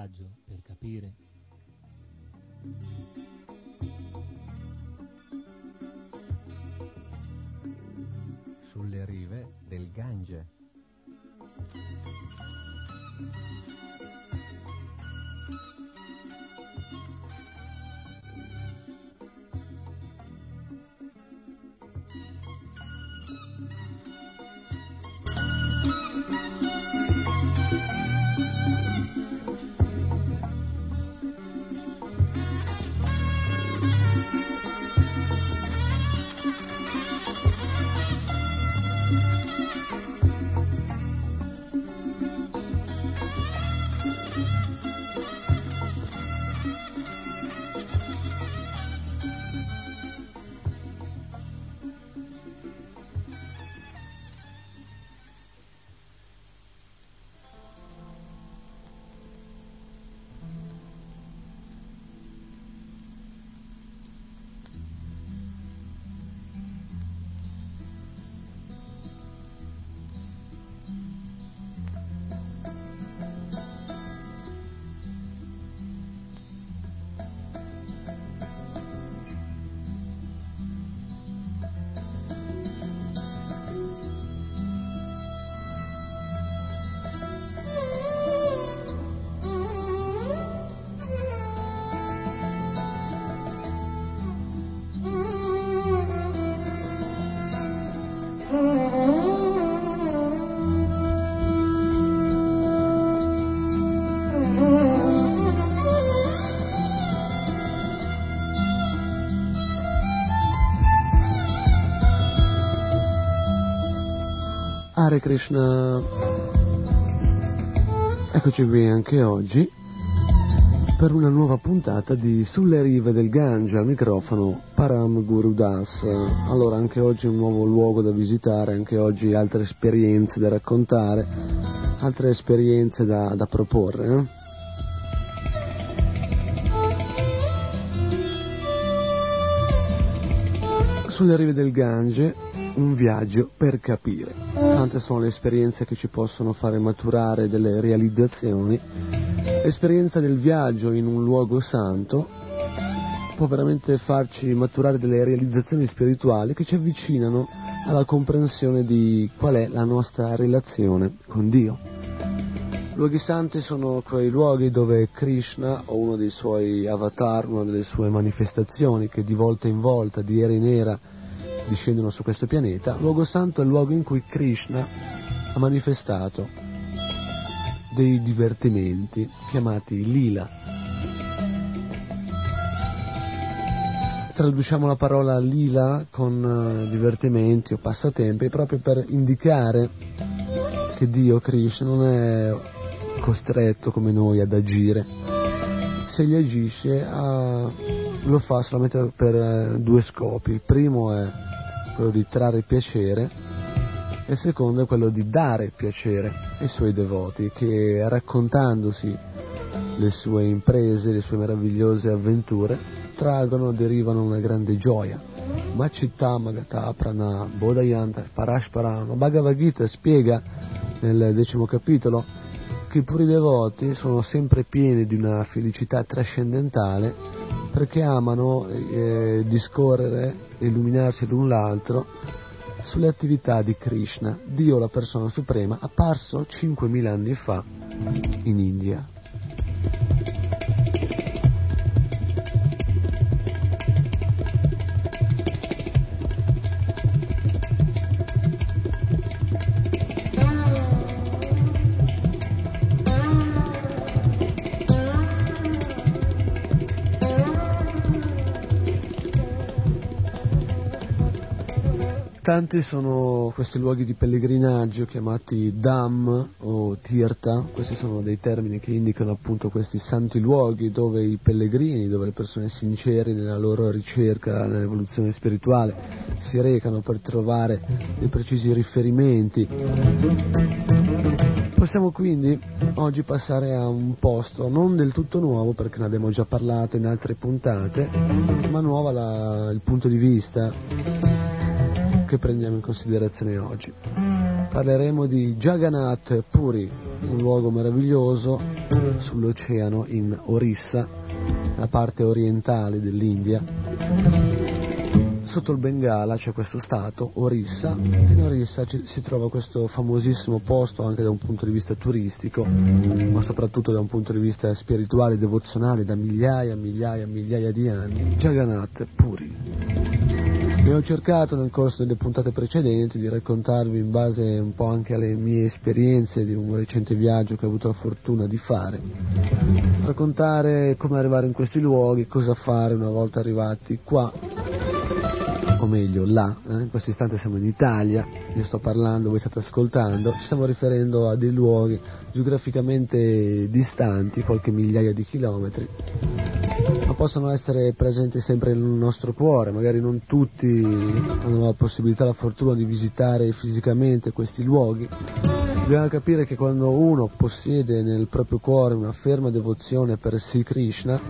Un viaggio per capire. Hare Krishna. Eccoci qui anche oggi per una nuova puntata di Sulle rive del Gange al microfono Param Guru Das. Allora anche oggi un nuovo luogo da visitare, anche oggi altre esperienze da raccontare, altre esperienze da, da proporre. Eh? Sulle rive del Gange un viaggio per capire. Tante sono le esperienze che ci possono fare maturare delle realizzazioni. L'esperienza del viaggio in un luogo santo può veramente farci maturare delle realizzazioni spirituali che ci avvicinano alla comprensione di qual è la nostra relazione con Dio. Luoghi santi sono quei luoghi dove Krishna o uno dei suoi avatar, una delle sue manifestazioni che di volta in volta, di era in era, discendono su questo pianeta, luogo santo è il luogo in cui Krishna ha manifestato dei divertimenti chiamati lila. Traduciamo la parola lila con divertimenti o passatempi proprio per indicare che Dio Krishna non è costretto come noi ad agire. Se gli agisce ah, lo fa solamente per eh, due scopi. Il primo è quello di trarre piacere e il secondo è quello di dare piacere ai suoi devoti che raccontandosi le sue imprese, le sue meravigliose avventure, traggono, derivano una grande gioia. Macitta Magata Prana Bodhayanta Parashparama Bhagavad Gita spiega nel decimo capitolo che i puri devoti sono sempre pieni di una felicità trascendentale perché amano eh, discorrere, illuminarsi l'un l'altro sulle attività di Krishna, Dio la persona suprema, apparso 5.000 anni fa in India. Tanti sono questi luoghi di pellegrinaggio chiamati Dham o Tirtha, questi sono dei termini che indicano appunto questi santi luoghi dove i pellegrini, dove le persone sincere nella loro ricerca, nell'evoluzione spirituale, si recano per trovare dei precisi riferimenti. Possiamo quindi oggi passare a un posto non del tutto nuovo perché ne abbiamo già parlato in altre puntate, ma nuova la, il punto di vista che prendiamo in considerazione oggi. Parleremo di Jagannath Puri, un luogo meraviglioso sull'oceano in Orissa, la parte orientale dell'India sotto il Bengala c'è questo stato, Orissa, e in Orissa ci, si trova questo famosissimo posto anche da un punto di vista turistico, ma soprattutto da un punto di vista spirituale e devozionale da migliaia, migliaia, migliaia di anni, Jagannath Puri. E ho cercato nel corso delle puntate precedenti di raccontarvi in base un po' anche alle mie esperienze di un recente viaggio che ho avuto la fortuna di fare, raccontare come arrivare in questi luoghi, cosa fare una volta arrivati qua o meglio là, eh? in questo istante siamo in Italia, io sto parlando, voi state ascoltando, ci stiamo riferendo a dei luoghi geograficamente distanti, qualche migliaia di chilometri, possono essere presenti sempre nel nostro cuore, magari non tutti hanno la possibilità, la fortuna di visitare fisicamente questi luoghi. Dobbiamo capire che quando uno possiede nel proprio cuore una ferma devozione per Sri Krishna,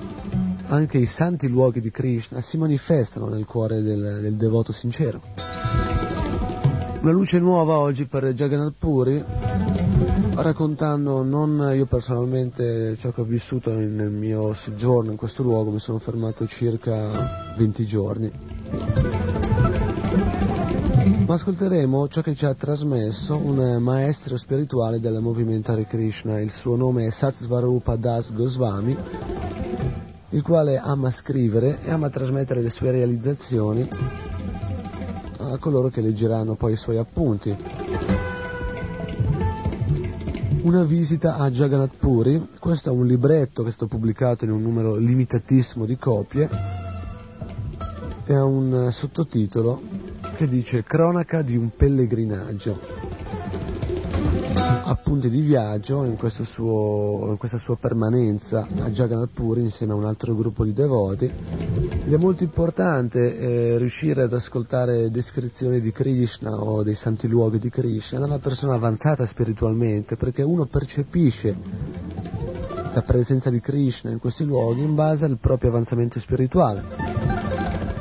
anche i santi luoghi di Krishna si manifestano nel cuore del, del devoto sincero. Una luce nuova oggi per Jagannath Puri, raccontando non io personalmente ciò che ho vissuto nel mio soggiorno in questo luogo, mi sono fermato circa 20 giorni, ma ascolteremo ciò che ci ha trasmesso un maestro spirituale del movimento Hare Krishna, il suo nome è Satsvarupa Das Goswami il quale ama scrivere e ama trasmettere le sue realizzazioni a coloro che leggeranno poi i suoi appunti. Una visita a Jagannath Puri, questo è un libretto che è stato pubblicato in un numero limitatissimo di copie. E ha un sottotitolo che dice Cronaca di un pellegrinaggio appunti di viaggio in, suo, in, questa sua permanenza a Jagannath Puri insieme a un altro gruppo di devoti. Ed è molto importante eh, riuscire ad ascoltare descrizioni di Krishna o dei santi luoghi di Krishna. Da una persona avanzata spiritualmente perché uno percepisce la presenza di Krishna in questi luoghi in base al proprio avanzamento spirituale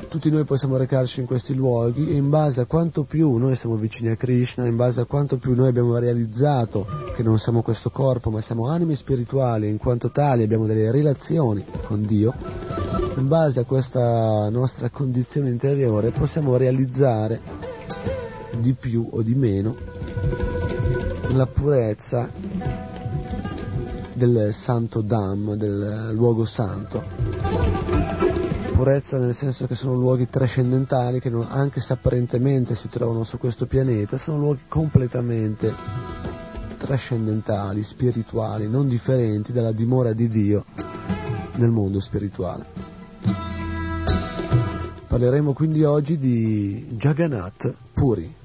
tutti noi possiamo recarci in questi luoghi e in base a quanto più noi siamo vicini a Krishna, in base a quanto più noi abbiamo realizzato che non siamo questo corpo ma siamo anime spirituali e in quanto tali abbiamo delle relazioni con Dio, in base a questa nostra condizione interiore possiamo realizzare di più o di meno la purezza del santo Dham, del luogo santo purezza nel senso che sono luoghi trascendentali che non, anche se apparentemente si trovano su questo pianeta, sono luoghi completamente trascendentali, spirituali, non differenti dalla dimora di Dio nel mondo spirituale. Parleremo quindi oggi di Jagannath Puri.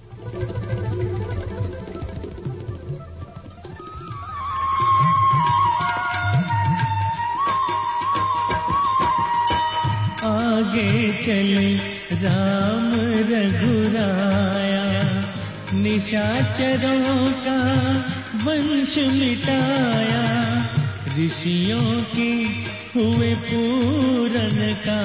आगे चले। राम रघुराया निशाचरों का वंश मिटाया। ऋषियों की हुए पूरन का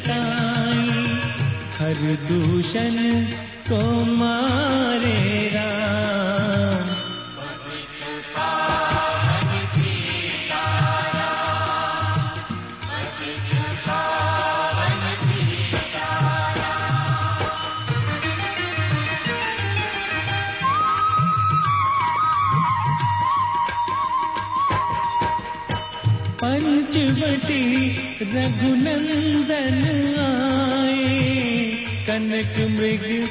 कटाई हर दूषण को मारे राम आए। कनक मृग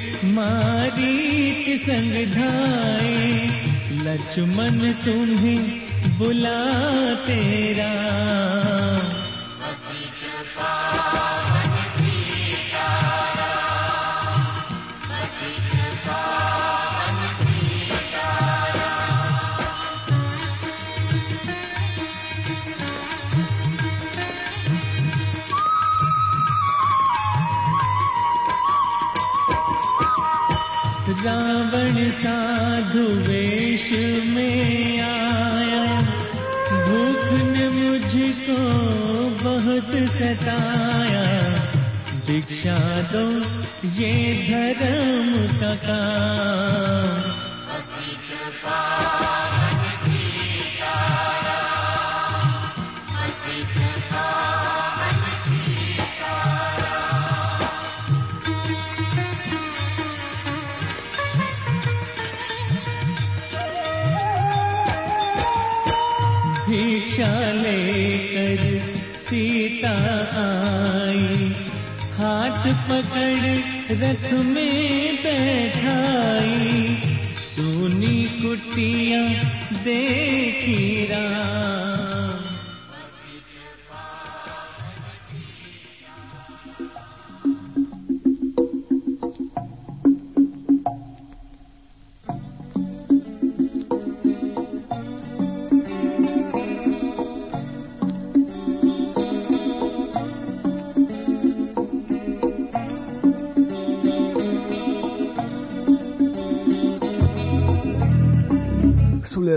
संग धाए। लक्ष्मण तुम्हें बुला तेरा ब्राह्मण में आया। भूख ने मुझको बहुत सताया। दीक्षा दो ये धर्म का काम। हाथ पकड़ रथ में बैठाई।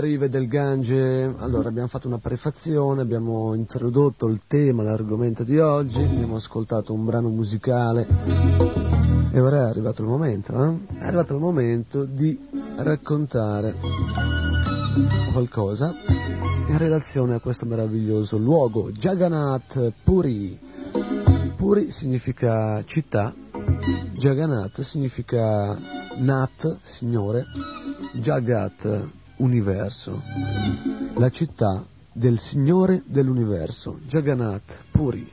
Rive del Gange, allora abbiamo fatto una prefazione, abbiamo introdotto il tema, l'argomento di oggi, abbiamo ascoltato un brano musicale e ora è arrivato il momento, eh? È arrivato il momento di raccontare qualcosa in relazione a questo meraviglioso luogo, Jagannath Puri. Puri significa città, Jagannath significa Nat, signore, Jagat, universo, la città del Signore dell'universo, Jagannath Puri.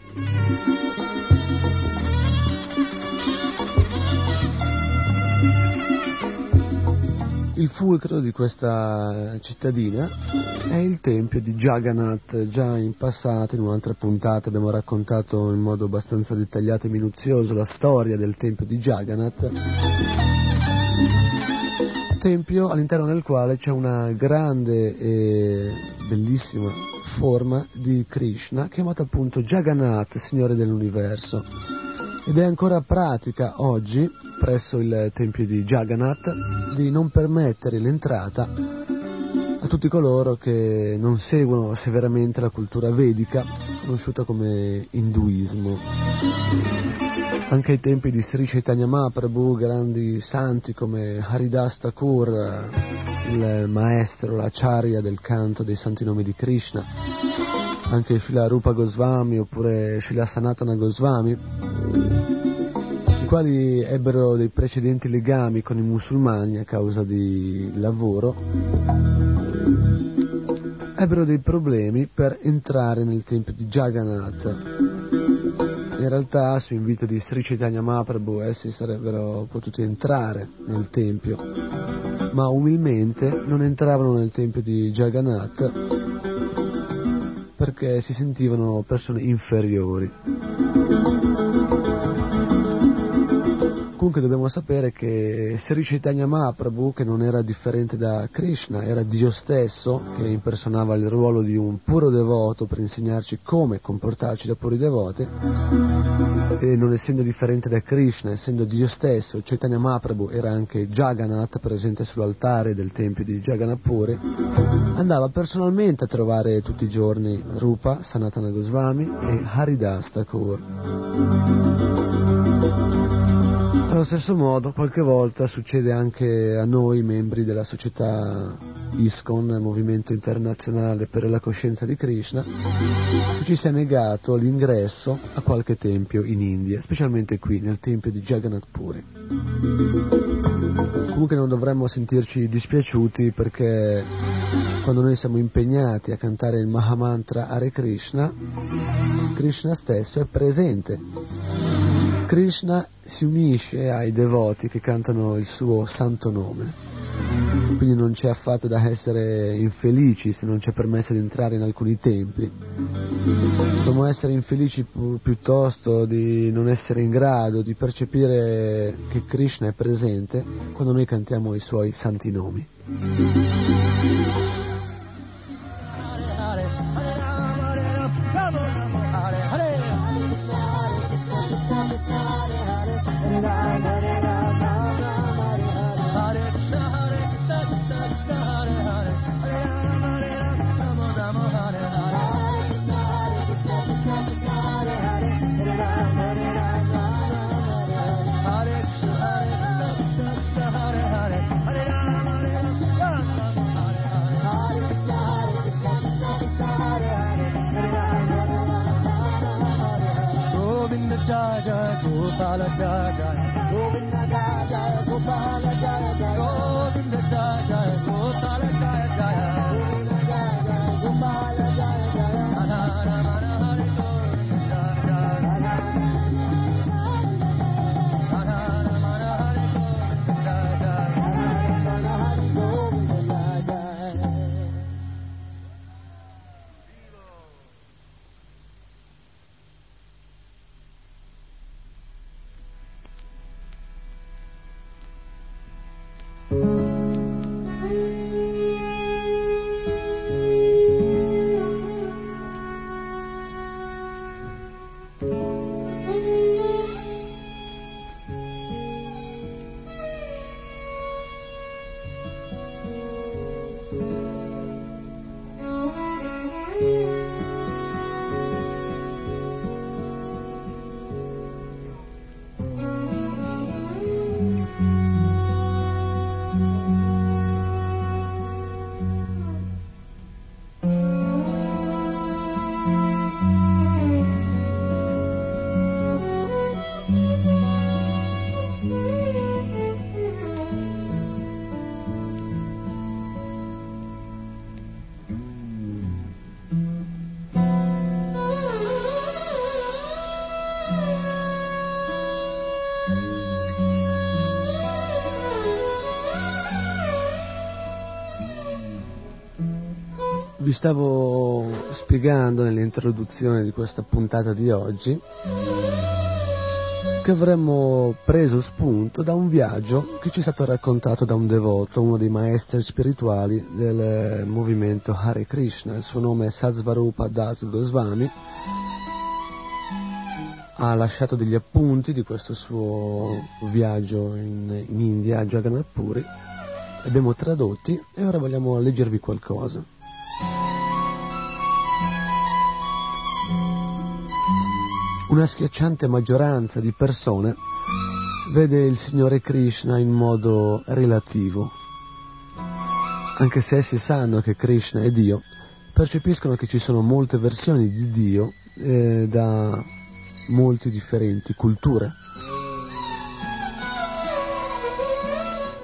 Il fulcro di questa cittadina è il tempio di Jagannath. Già in passato, in un'altra puntata, abbiamo raccontato in modo abbastanza dettagliato e minuzioso la storia del tempio di Jagannath. Tempio all'interno del quale c'è una grande e bellissima forma di Krishna chiamata appunto Jagannath, Signore dell'Universo. Ed è ancora pratica oggi, presso il tempio di Jagannath, di non permettere l'entrata a tutti coloro che non seguono severamente la cultura vedica, conosciuta come induismo. Anche ai tempi di Sri Chaitanya Mahaprabhu, grandi santi come Haridas Thakur, il maestro, l'acharya del canto dei santi nomi di Krishna, anche Srila Rupa Goswami oppure Srila Sanatana Goswami, i quali ebbero dei precedenti legami con i musulmani a causa di lavoro, ebbero dei problemi per entrare nel tempio di Jagannath. In realtà, su invito di Sri Chaitanya Mahaprabhu, essi sarebbero potuti entrare nel tempio, ma umilmente non entravano nel tempio di Jagannath perché si sentivano persone inferiori. Comunque dobbiamo sapere che Sri Chaitanya Mahaprabhu, che non era differente da Krishna, era Dio stesso, che impersonava il ruolo di un puro devoto per insegnarci come comportarci da puri devoti, e non essendo differente da Krishna, essendo Dio stesso, Chaitanya Mahaprabhu era anche Jagannath presente sull'altare del tempio di Jagannath Puri, andava personalmente a trovare tutti i giorni Rupa, Sanatana Goswami e Haridas Thakur. Allo stesso modo, qualche volta succede anche a noi, membri della società ISKCON, Movimento Internazionale per la Coscienza di Krishna, che ci sia negato l'ingresso a qualche tempio in India, specialmente qui nel tempio di Jagannath Puri. Comunque non dovremmo sentirci dispiaciuti perché quando noi siamo impegnati a cantare il Mahamantra Hare Krishna, Krishna stesso è presente Krishna si unisce ai devoti che cantano il suo santo nome. Quindi non c'è affatto da essere infelici se non c'è permesso di entrare in alcuni templi. Dobbiamo essere infelici piuttosto di non essere in grado di percepire che Krishna è presente quando noi cantiamo i suoi santi nomi. Vi stavo spiegando nell'introduzione di questa puntata di oggi che avremmo preso spunto da un viaggio che ci è stato raccontato da un devoto, uno dei maestri spirituali del movimento Hare Krishna. Il suo nome è Satsvarupa Das Goswami. Ha lasciato degli appunti di questo suo viaggio in, in India, a Jagannath Puri. Li abbiamo tradotti e ora vogliamo leggervi qualcosa. Una schiacciante maggioranza di persone vede il Signore Krishna in modo relativo. Anche se essi sanno che Krishna è Dio, percepiscono che ci sono molte versioni di Dio eh, da molte differenti culture.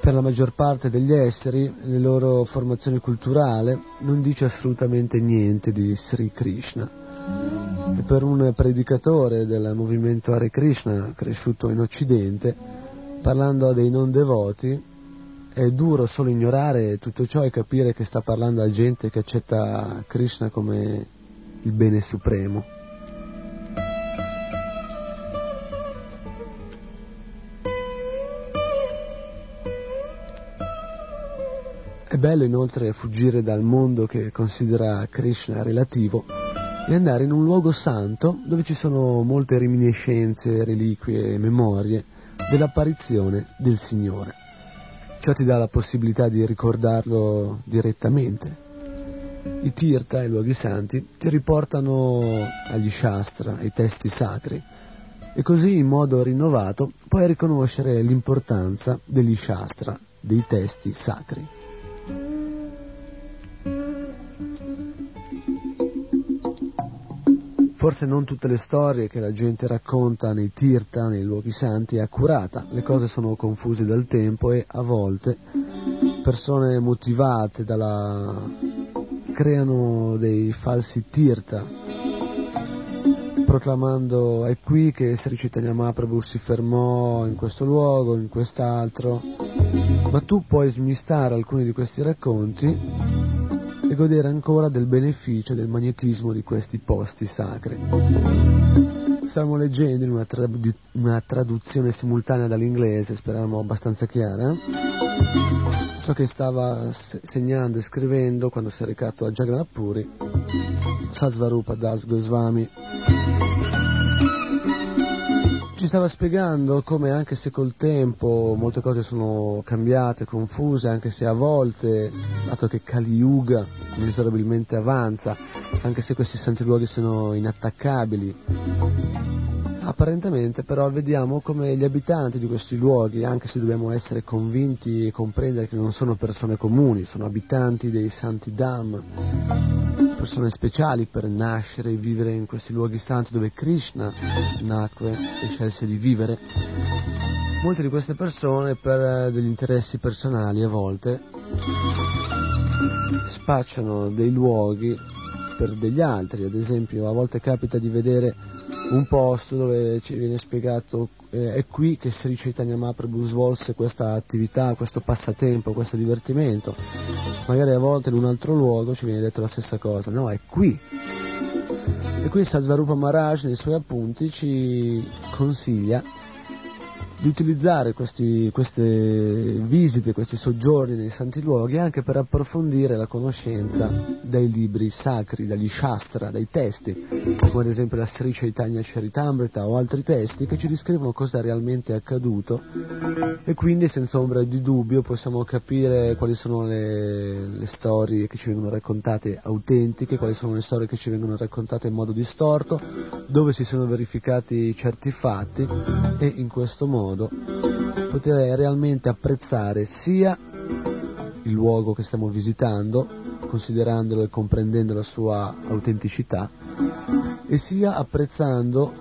Per la maggior parte degli esseri, la loro formazione culturale non dice assolutamente niente di Sri Krishna. Per un predicatore del movimento Hare Krishna cresciuto in Occidente, parlando a dei non devoti, è duro solo ignorare tutto ciò e capire che sta parlando a gente che accetta Krishna come il bene supremo. È bello inoltre fuggire dal mondo che considera Krishna relativo e andare in un luogo santo dove ci sono molte reminiscenze, reliquie e memorie dell'apparizione del Signore. Ciò ti dà la possibilità di ricordarlo direttamente. I tirtha, i luoghi santi, ti riportano agli shastra, ai testi sacri, e così in modo rinnovato puoi riconoscere l'importanza degli shastra, dei testi sacri. Forse non tutte le storie che la gente racconta nei tirtha, nei luoghi santi, è accurata, le cose sono confuse dal tempo e a volte persone motivate dalla... creano dei falsi tirtha, proclamando è qui che Sri Chaitanya Mahaprabhu si fermò in questo luogo, in quest'altro, ma tu puoi smistare alcuni di questi racconti godere ancora del beneficio del magnetismo di questi posti sacri. Stavamo leggendo in una, trad- una traduzione simultanea dall'inglese, speriamo abbastanza chiara, ciò che stava se- segnando e scrivendo quando si è recato a Jagannath Puri, Sasvarupa Das Goswami. Ci stava spiegando come anche se col tempo molte cose sono cambiate, confuse, anche se a volte, dato che Kali Yuga inesorabilmente avanza, anche se questi santi luoghi sono inattaccabili, Apparentemente però vediamo come gli abitanti di questi luoghi, anche se dobbiamo essere convinti e comprendere che non sono persone comuni, sono abitanti dei santi Dham, persone speciali per nascere e vivere in questi luoghi santi dove Krishna nacque e scelse di vivere, molte di queste persone per eh, degli interessi personali a volte spacciano dei luoghi per degli altri, ad esempio a volte capita di vedere un posto dove ci viene spiegato eh, è qui che Sri Chaitanya Mahaprabhu svolse questa attività, questo passatempo, questo divertimento, magari a volte in un altro luogo ci viene detto la stessa cosa, no, è qui. E qui Sajvarupa Maharaj nei suoi appunti ci consiglia di utilizzare questi, queste visite, questi soggiorni nei santi luoghi anche per approfondire la conoscenza dai libri sacri, dagli shastra, dai testi, come ad esempio la Sri Chaitanya Charitamrita o altri testi che ci descrivono cosa realmente è accaduto. E quindi senza ombra di dubbio possiamo capire quali sono le, le storie che ci vengono raccontate autentiche, quali sono le storie che ci vengono raccontate in modo distorto, dove si sono verificati certi fatti e in questo modo poter realmente apprezzare sia il luogo che stiamo visitando, considerandolo e comprendendo la sua autenticità, e sia apprezzando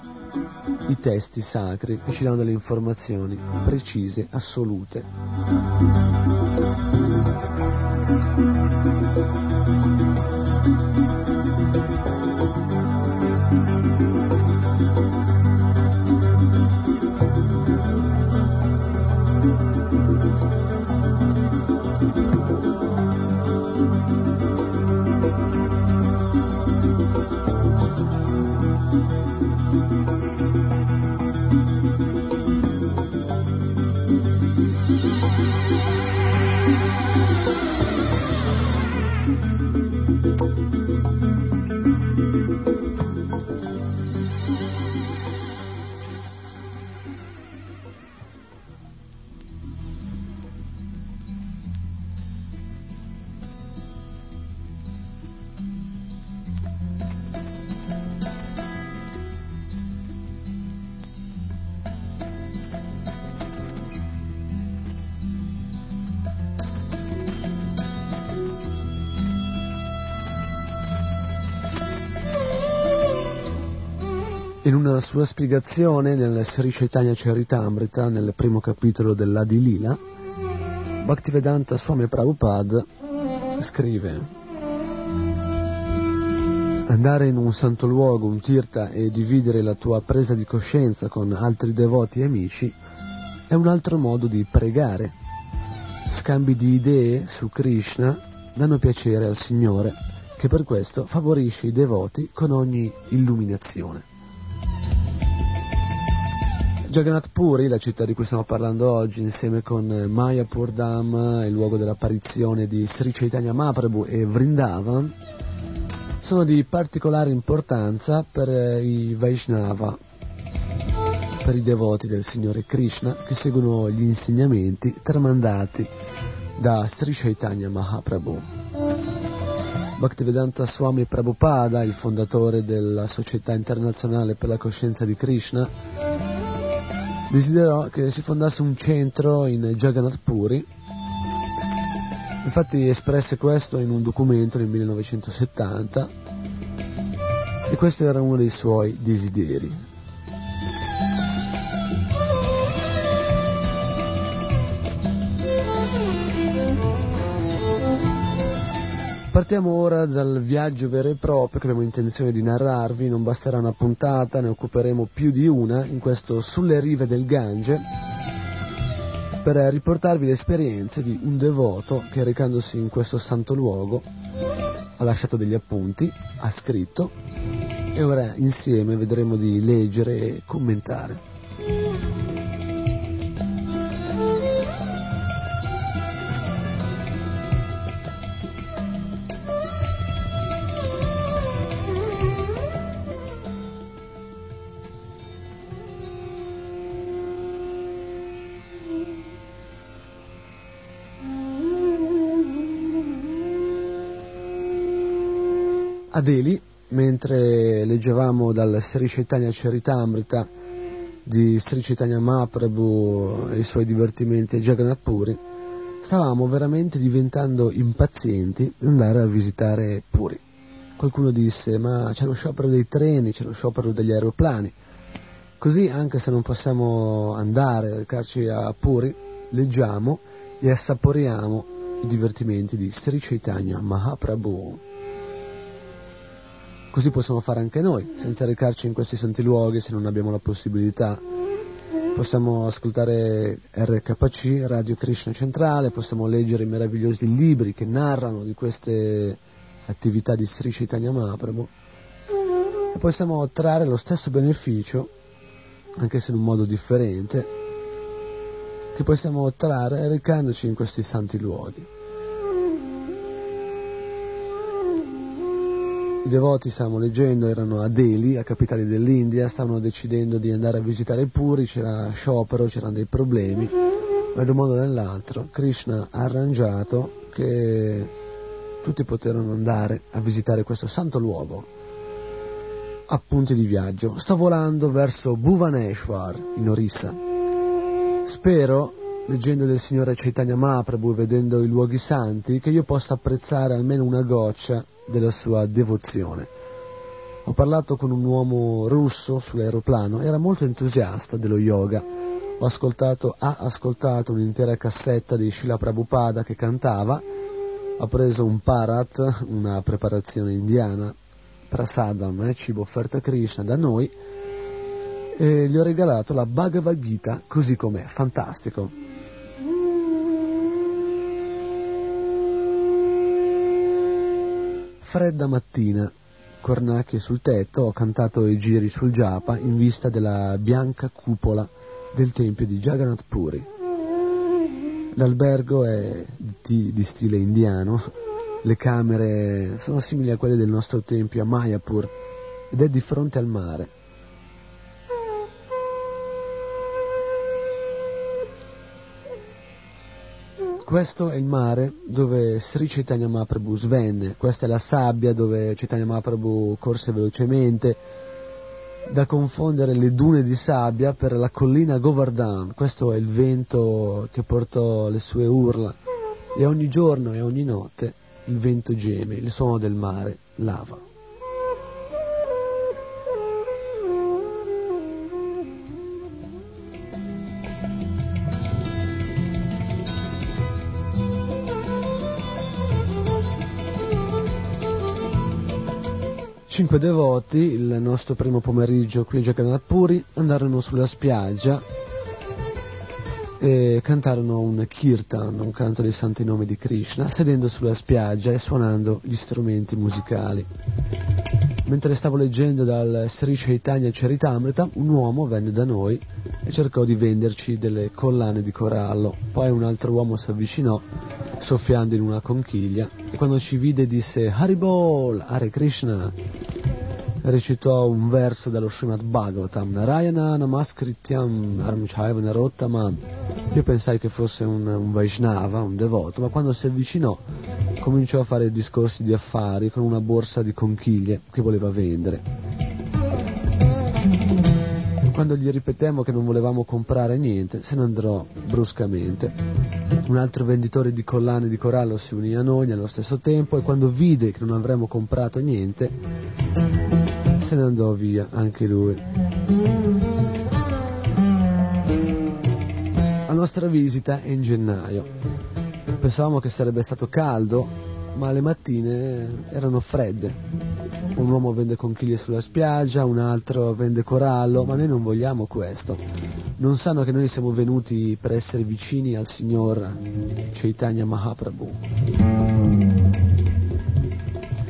i testi sacri che ci danno delle informazioni precise, assolute. In una sua spiegazione nel Sri Chaitanya Charitamrita, nel primo capitolo dell'Adi Lila, Bhaktivedanta Swami Prabhupada scrive Andare in un santo luogo, un tirta, e dividere la tua presa di coscienza con altri devoti e amici è un altro modo di pregare. Scambi di idee su Krishna danno piacere al Signore, che per questo favorisce i devoti con ogni illuminazione. Jagannath Puri, la città di cui stiamo parlando oggi, insieme con Mayapur Dham, il luogo dell'apparizione di Sri Chaitanya Mahaprabhu e Vrindavan, sono di particolare importanza per i Vaishnava, per i devoti del Signore Krishna che seguono gli insegnamenti tramandati da Sri Chaitanya Mahaprabhu. Bhaktivedanta Swami Prabhupada, il fondatore della Società Internazionale per la Coscienza di Krishna, desiderò che si fondasse un centro in Jagannath Puri. Infatti espresse questo in un documento nel 1970 e questo era uno dei suoi desideri. Partiamo ora dal viaggio vero e proprio che abbiamo intenzione di narrarvi, non basterà una puntata, ne occuperemo più di una in questo Sulle rive del Gange per riportarvi le esperienze di un devoto che recandosi in questo santo luogo ha lasciato degli appunti, ha scritto e ora insieme vedremo di leggere e commentare. A Delhi, mentre leggevamo dal Sri Chaitanya Charitamrita di Sri Chaitanya Mahaprabhu e i suoi divertimenti a Jagannath Puri, stavamo veramente diventando impazienti di andare a visitare Puri. Qualcuno disse, ma c'è lo sciopero dei treni, c'è lo sciopero degli aeroplani. Così, anche se non possiamo andare a recarci a Puri, leggiamo e assaporiamo i divertimenti di Sri Chaitanya Mahaprabhu. Così possiamo fare anche noi, senza recarci in questi santi luoghi se non abbiamo la possibilità. Possiamo ascoltare RKC, Radio Krishna Centrale, possiamo leggere i meravigliosi libri che narrano di queste attività di Sri Chaitanya Mahaprabhu e possiamo trarre lo stesso beneficio, anche se in un modo differente, che possiamo trarre recandoci in questi santi luoghi. I devoti, stavamo leggendo, erano a Delhi, a capitale dell'India, stavano decidendo di andare a visitare Puri, c'era sciopero, c'erano dei problemi, ma in un modo o nell'altro Krishna ha arrangiato che tutti poterono andare a visitare questo santo luogo a punti di viaggio. Sto volando verso Bhuvaneshwar, in Orissa. Spero, leggendo del Signore Chaitanya Mahaprabhu e vedendo i luoghi santi, che io possa apprezzare almeno una goccia della sua devozione. Ho parlato con un uomo russo sull'aeroplano, era molto entusiasta dello yoga. Ascoltato, ha ascoltato un'intera cassetta di Srila Prabhupada che cantava, ha preso un parat, una preparazione indiana, prasadam, eh, cibo offerto a Krishna da noi, e gli ho regalato la Bhagavad Gita così com'è, fantastico. Fredda mattina, cornacchie sul tetto, ho cantato i giri sul Japa in vista della bianca cupola del tempio di Jagannath Puri. L'albergo è di, di stile indiano, le camere sono simili a quelle del nostro tempio a Mayapur ed è di fronte al mare. Questo è il mare dove Sri Chaitanya Mahaprabhu svenne, questa è la sabbia dove Chaitanya Mahaprabhu corse velocemente, da confondere le dune di sabbia per la collina Govardhan, questo è il vento che portò le sue urla. E ogni giorno e ogni notte il vento geme, il suono del mare lava. Cinque devoti, il nostro primo pomeriggio qui a Jagannath Puri, andarono sulla spiaggia e cantarono un kirtan, un canto dei santi nomi di Krishna, sedendo sulla spiaggia e suonando gli strumenti musicali. Mentre stavo leggendo dal Sri Chaitanya Charitamrita, un uomo venne da noi e cercò di venderci delle collane di corallo. Poi un altro uomo si avvicinò, soffiando in una conchiglia, e quando ci vide disse Haribol, Hare Krishna, recitò un verso dallo Srimad Bhagavatam, Narayana Namaskrityam Armchaiva Narottamam. Io pensai che fosse un, un Vaishnava, un devoto, ma quando si avvicinò cominciò a fare discorsi di affari con una borsa di conchiglie che voleva vendere. Quando gli ripetemmo che non volevamo comprare niente, se ne andò bruscamente. Un altro venditore di collane di corallo si unì a noi nello stesso tempo e quando vide che non avremmo comprato niente, se ne andò via anche lui. Nostra visita è in gennaio. Pensavamo che sarebbe stato caldo, ma le mattine erano fredde. Un uomo vende conchiglie sulla spiaggia, un altro vende corallo, ma noi non vogliamo questo. Non sanno che noi siamo venuti per essere vicini al Signor Chaitanya Mahaprabhu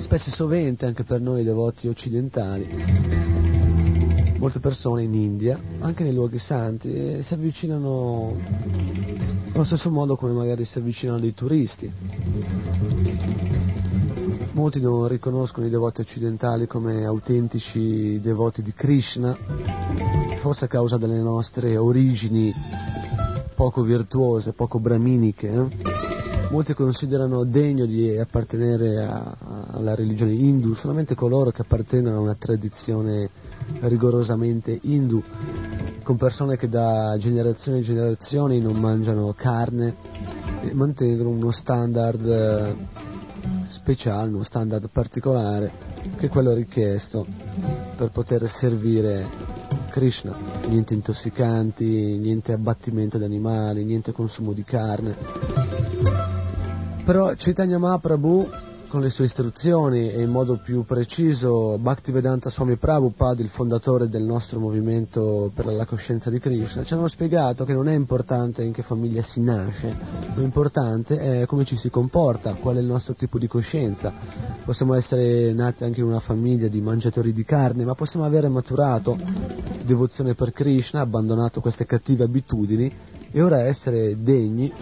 spesso e sovente anche per noi devoti occidentali, molte persone in India, anche nei luoghi santi, eh, si avvicinano allo stesso modo come magari si avvicinano dei turisti. Molti non riconoscono i devoti occidentali come autentici devoti di Krishna, forse a causa delle nostre origini poco virtuose, poco braminiche. Eh? Molti considerano degno di appartenere a, alla religione hindu solamente coloro che appartengono a una tradizione rigorosamente hindu con persone che da generazioni e generazioni non mangiano carne e mantengono uno standard eh, speciale, uno standard particolare che è quello richiesto per poter servire Krishna. Niente intossicanti, niente abbattimento di animali, niente consumo di carne. Però Chaitanya Mahaprabhu con le sue istruzioni e in modo più preciso Bhaktivedanta Swami Prabhupada, il fondatore del nostro movimento per la coscienza di Krishna, ci hanno spiegato che non è importante in che famiglia si nasce, l'importante è come ci si comporta, qual è il nostro tipo di coscienza. Possiamo essere nati anche in una famiglia di mangiatori di carne, ma possiamo avere maturato devozione per Krishna, abbandonato queste cattive abitudini e ora essere degni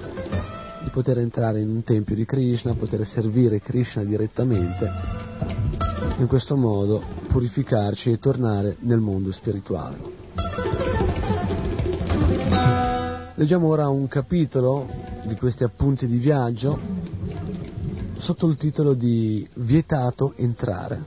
di poter entrare in un tempio di Krishna, poter servire Krishna direttamente, in questo modo purificarci e tornare nel mondo spirituale. Leggiamo ora un capitolo di questi appunti di viaggio sotto il titolo di Vietato entrare.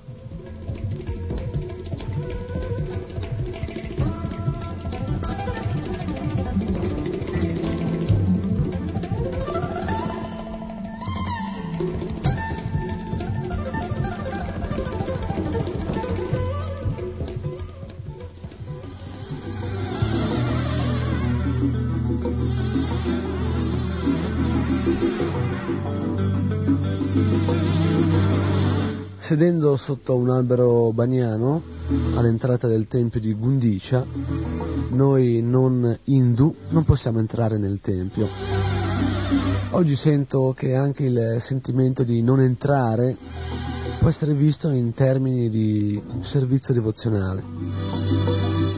Sedendo sotto un albero baniano all'entrata del tempio di Gundicia, noi non hindu non possiamo entrare nel tempio. Oggi sento che anche il sentimento di non entrare può essere visto in termini di servizio devozionale.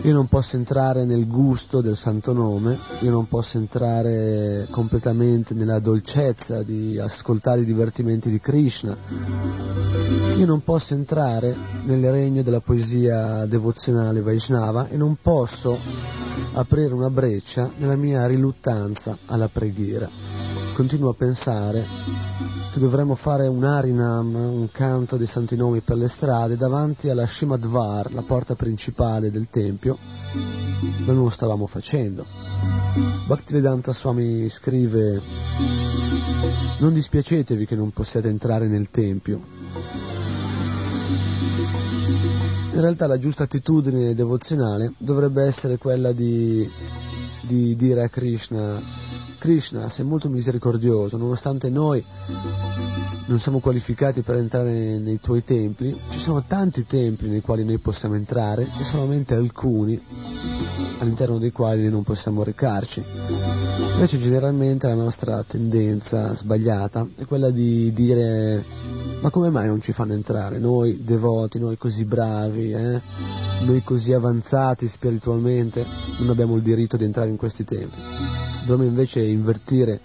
Io non posso entrare nel gusto del santo nome, io non posso entrare completamente nella dolcezza di ascoltare i divertimenti di Krishna, io non posso entrare nel regno della poesia devozionale Vaishnava e non posso aprire una breccia nella mia riluttanza alla preghiera. Continuo a pensare che dovremmo fare un Harinam, un canto dei santi nomi per le strade, davanti alla Shimadvar, la porta principale del Tempio, ma non lo stavamo facendo. Bhaktivedanta Swami scrive non dispiacetevi che non possiate entrare nel Tempio. In realtà la giusta attitudine devozionale dovrebbe essere quella di, di dire a Krishna Krishna, sei molto misericordioso, nonostante noi non siamo qualificati per entrare nei tuoi templi, ci sono tanti templi nei quali noi possiamo entrare e solamente alcuni all'interno dei quali non possiamo recarci. Invece generalmente la nostra tendenza sbagliata è quella di dire ma come mai non ci fanno entrare? Noi devoti, noi così bravi, eh? noi così avanzati spiritualmente, non abbiamo il diritto di entrare in questi templi. Dovremmo invece invertire,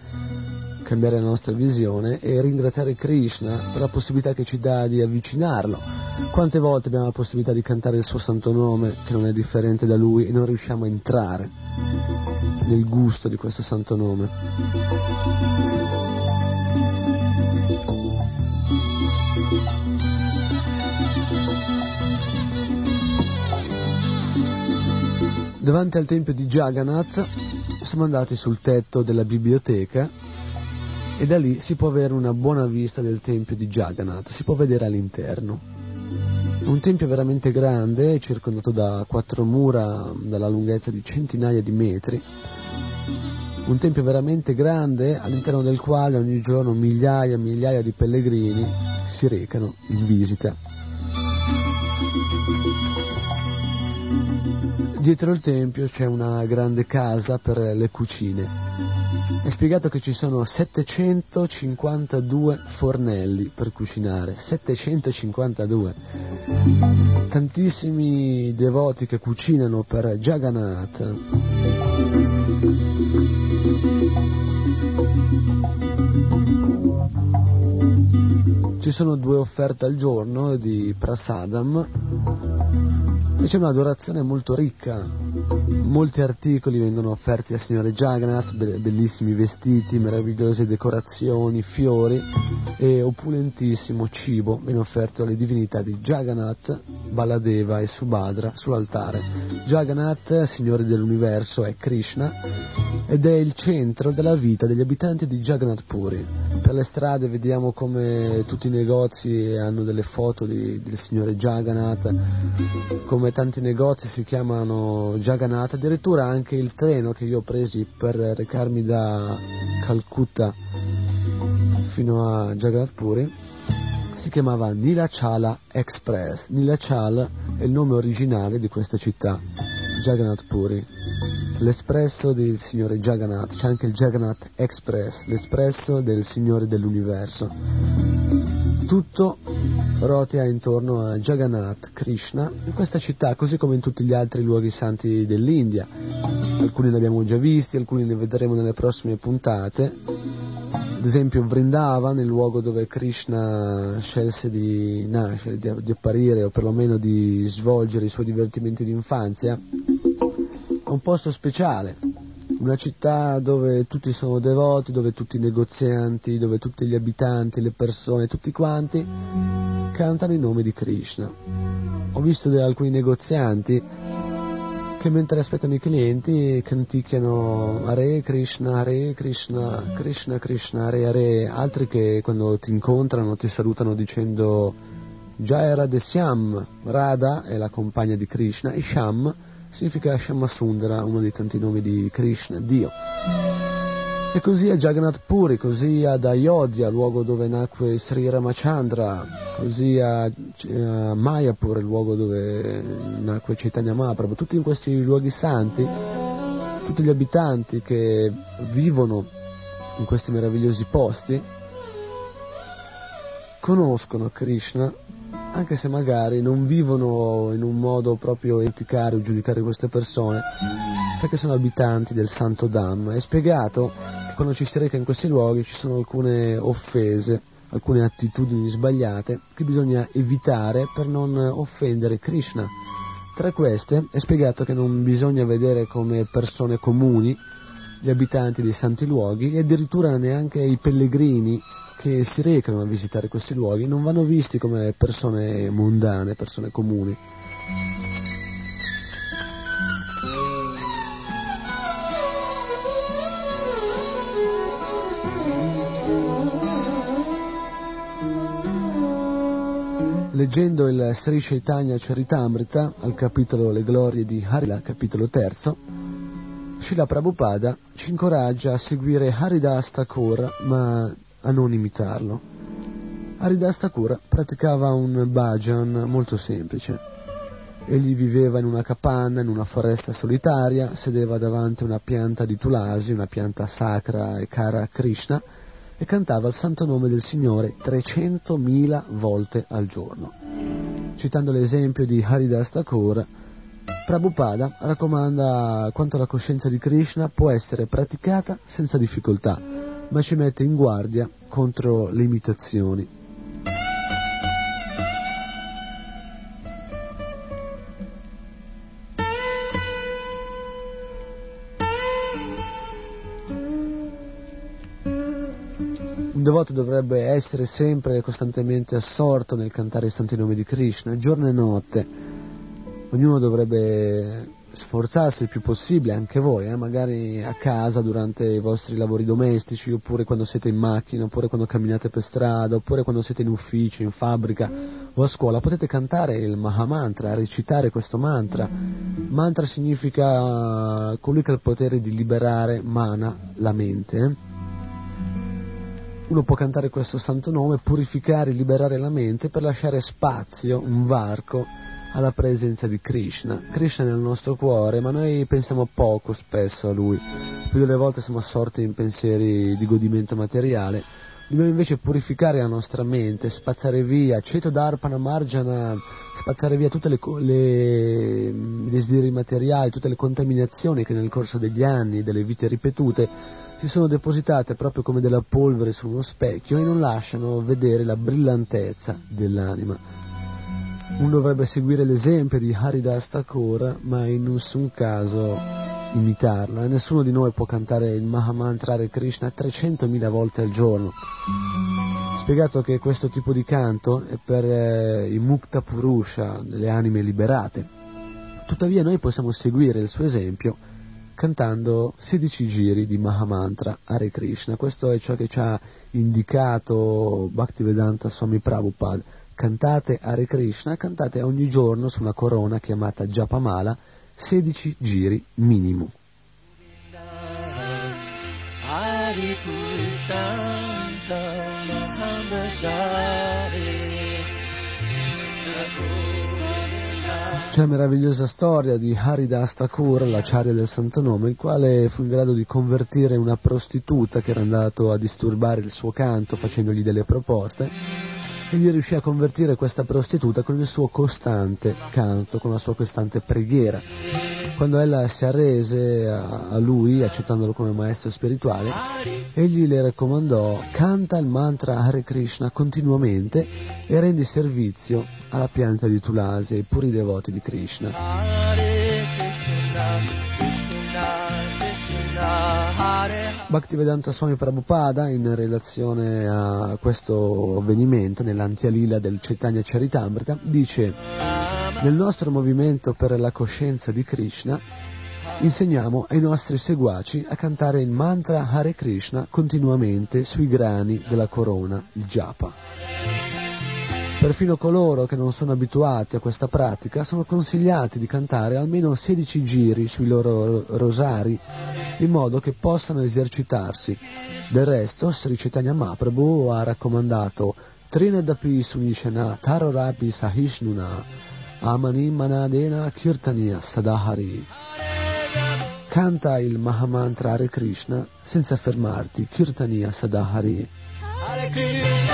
cambiare la nostra visione e ringraziare Krishna per la possibilità che ci dà di avvicinarlo. Quante volte abbiamo la possibilità di cantare il suo santo nome, che non è differente da lui, e non riusciamo a entrare nel gusto di questo santo nome. Davanti al tempio di Jagannath siamo andati sul tetto della biblioteca e da lì si può avere una buona vista del tempio di Jagannath, si può vedere all'interno. Un tempio veramente grande, circondato da quattro mura dalla lunghezza di centinaia di metri. Un tempio veramente grande all'interno del quale ogni giorno migliaia e migliaia di pellegrini si recano in visita. Dietro il tempio c'è una grande casa per le cucine. È spiegato che ci sono 752 fornelli per cucinare, 752. Tantissimi devoti che cucinano per Jagannath. Ci sono due offerte al giorno di prasadam E c'è un'adorazione molto ricca, molti articoli vengono offerti al Signore Jagannath, be- bellissimi vestiti, meravigliose decorazioni, fiori e opulentissimo cibo viene offerto alle divinità di Jagannath, Baladeva e Subhadra sull'altare. Jagannath, Signore dell'universo, è Krishna ed è il centro della vita degli abitanti di Jagannath Puri. Per le strade vediamo come tutti i negozi hanno delle foto di- del Signore Jagannath, come tanti negozi si chiamano Jagannath, addirittura anche il treno che io ho presi per recarmi da Calcutta fino a Jagannath Puri si chiamava Nilachala Express. Nilachal è il nome originale di questa città, Jagannath Puri. L'espresso del Signore Jagannath, c'è anche il Jagannath Express, l'espresso del Signore dell'universo. Tutto rotea intorno a Jagannath Krishna in questa città, così come in tutti gli altri luoghi santi dell'India. Alcuni li abbiamo già visti, alcuni li vedremo nelle prossime puntate. Ad esempio Vrindavan, il luogo dove Krishna scelse di nascere, di, di apparire o perlomeno di svolgere i suoi divertimenti d'infanzia, è un posto speciale, una città dove tutti sono devoti, dove tutti i negozianti, dove tutti gli abitanti, le persone, tutti quanti cantano i nomi di Krishna. Ho visto alcuni negozianti che mentre aspettano i clienti canticchiano Hare Krishna, Hare Krishna, Krishna Krishna, Hare Hare, altri che quando ti incontrano ti salutano dicendo Jai Radhe Syam, Radha è la compagna di Krishna e Sham significa Shamasundara, uno dei tanti nomi di Krishna, Dio. E così a Jagannath Puri, così ad Ayodhya, luogo dove nacque Sri Ramachandra, così a, a Mayapur, il luogo dove nacque Chaitanya Mahaprabhu, tutti in questi luoghi santi, tutti gli abitanti che vivono in questi meravigliosi posti, conoscono Krishna, anche se magari non vivono in un modo proprio eticare o giudicare queste persone, perché sono abitanti del Santo Dhamma. È spiegato che quando ci si reca in questi luoghi ci sono alcune offese, alcune attitudini sbagliate che bisogna evitare per non offendere Krishna. Tra queste è spiegato che non bisogna vedere come persone comuni gli abitanti dei santi luoghi e addirittura neanche i pellegrini che si recano a visitare questi luoghi non vanno visti come persone mondane, persone comuni. Leggendo il Sri Chaitanya Charitamrita al capitolo Le glorie di Harila, capitolo terzo, Srila Prabhupada ci incoraggia a seguire Haridas Thakur ma a non imitarlo. Haridas Thakur praticava un bhajan molto semplice. Egli viveva in una capanna, in una foresta solitaria, sedeva davanti a una pianta di tulasi, una pianta sacra e cara a Krishna, e cantava il santo nome del Signore 300.000 volte al giorno. Citando l'esempio di Haridas Thakur, Prabhupada raccomanda quanto la coscienza di Krishna può essere praticata senza difficoltà, ma ci mette in guardia contro le imitazioni. Un devoto dovrebbe essere sempre e costantemente assorto nel cantare i santi nomi di Krishna, giorno e notte. Ognuno dovrebbe sforzarsi il più possibile, anche voi, eh, magari a casa durante i vostri lavori domestici, oppure quando siete in macchina, oppure quando camminate per strada, oppure quando siete in ufficio, in fabbrica o a scuola, potete cantare il Mahamantra, recitare questo mantra. Mantra significa colui che ha il potere di liberare mana, la mente. eh. Uno può cantare questo santo nome, purificare, liberare la mente per lasciare spazio, un varco alla presenza di Krishna. Krishna è nel nostro cuore, ma noi pensiamo poco spesso a lui. Più delle volte siamo assorti in pensieri di godimento materiale. Dobbiamo invece purificare la nostra mente, spazzare via, ceto dharpana marjana, spazzare via le- i desideri materiali, tutte le contaminazioni che nel corso degli anni, delle vite ripetute, si sono depositate proprio come della polvere su uno specchio e non lasciano vedere la brillantezza dell'anima. Uno dovrebbe seguire l'esempio di Haridas Thakur, ma in nessun caso imitarla. Nessuno di noi può cantare il Mahamantra Hare Krishna 300.000 volte al giorno. Spiegato che questo tipo di canto è per eh, i Mukta Purusha, le anime liberate. Tuttavia noi possiamo seguire il suo esempio cantando 16 giri di Mahamantra Hare Krishna. Questo è ciò che ci ha indicato Bhaktivedanta Swami Prabhupada. Cantate Hare Krishna, cantate ogni giorno su una corona chiamata Japamala 16 giri minimo. C'è la meravigliosa storia di Haridas Thakur, l'acciaria del santo nome, il quale fu in grado di convertire una prostituta che era andato a disturbare il suo canto facendogli delle proposte e gli riuscì a convertire questa prostituta con il suo costante canto, con la sua costante preghiera. Quando ella si arrese a, lui, accettandolo come maestro spirituale, egli le raccomandò canta il mantra Hare Krishna continuamente e rendi servizio alla pianta di Tulasi ai puri devoti di Krishna. Hare Krishna Krishna Krishna Bhaktivedanta Swami Prabhupada in relazione a questo avvenimento nell'Antialila del Chaitanya Charitamrita dice nel nostro movimento per la coscienza di Krishna insegniamo ai nostri seguaci a cantare il mantra Hare Krishna continuamente sui grani della corona, il japa. Perfino coloro che non sono abituati a questa pratica sono consigliati di cantare almeno 16 giri sui loro rosari in modo che possano esercitarsi. Del resto, Sri Chaitanya Mahaprabhu ha raccomandato Trinedapi Sunishana Tarorapi Sahishnuna Amani Manadena Kirtaniya Sadahari. Canta il Mahamantra Hare Krishna senza fermarti, Kirtaniya Sadahari. Hare Krishna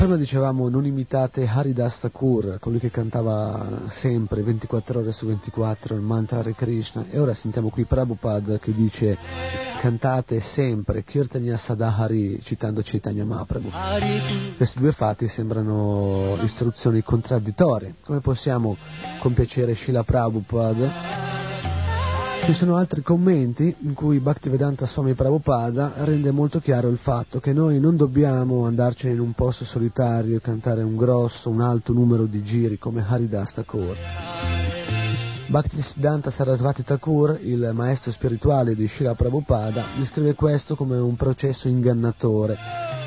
Prima dicevamo non imitate Haridas Thakur, colui che cantava sempre 24 ore su 24 il mantra Hare Krishna e ora sentiamo qui Prabhupada che dice cantate sempre Kirtanya Sadahari citando Chaitanya Mahaprabhu. Questi due fatti sembrano istruzioni contraddittorie. Come possiamo compiacere Srila Prabhupada? Ci sono altri commenti in cui Bhaktivedanta Swami Prabhupada rende molto chiaro il fatto che noi non dobbiamo andarcene in un posto solitario e cantare un grosso, un alto numero di giri come Haridas Thakur. Bhaktisiddhanta Sarasvati Thakur, il maestro spirituale di Srila Prabhupada, descrive questo come un processo ingannatore,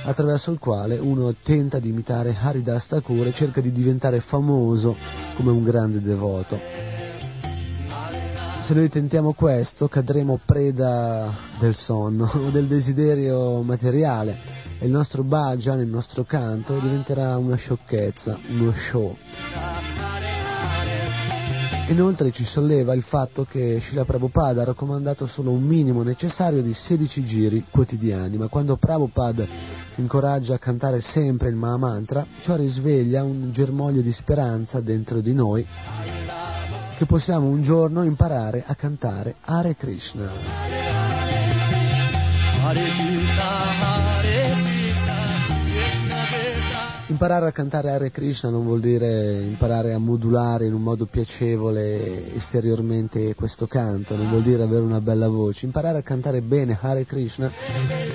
attraverso il quale uno tenta di imitare Haridas Thakur e cerca di diventare famoso come un grande devoto. Se noi tentiamo questo cadremo preda del sonno o del desiderio materiale e il nostro bhajan, il nostro canto diventerà una sciocchezza, uno show. Inoltre ci solleva il fatto che Srila Prabhupada ha raccomandato solo un minimo necessario di 16 giri quotidiani, ma quando Prabhupada incoraggia a cantare sempre il Mahamantra, ciò risveglia un germoglio di speranza dentro di noi che possiamo un giorno imparare a cantare Hare Krishna. Imparare a cantare Hare Krishna non vuol dire imparare a modulare in un modo piacevole esteriormente questo canto, non vuol dire avere una bella voce. Imparare a cantare bene Hare Krishna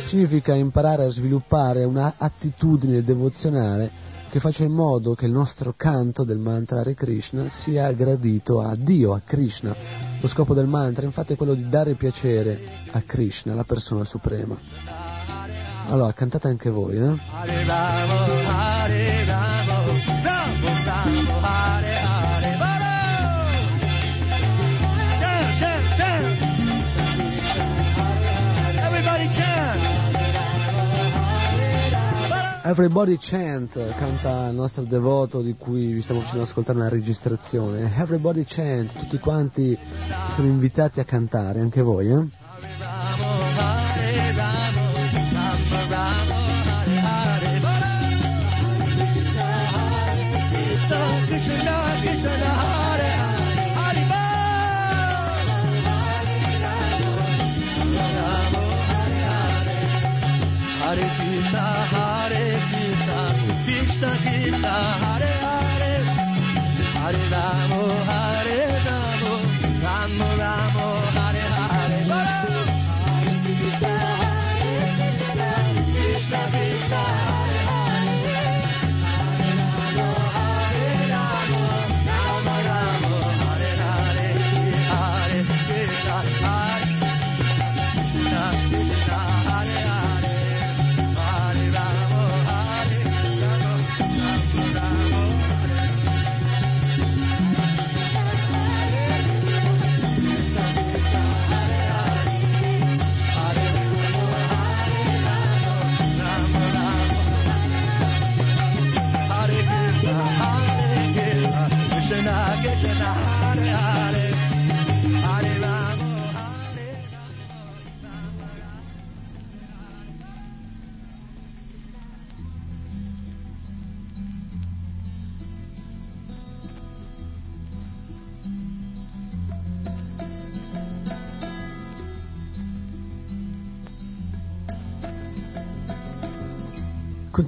significa imparare a sviluppare una attitudine devozionale che faccia in modo che il nostro canto del mantra Hare Krishna sia gradito a Dio, a Krishna. Lo scopo del mantra infatti è quello di dare piacere a Krishna, la persona suprema. Allora, cantate anche voi, eh? Everybody Chant, canta il nostro devoto di cui vi stiamo facendo ascoltare una registrazione. Everybody Chant, tutti quanti sono invitati a cantare, anche voi, eh?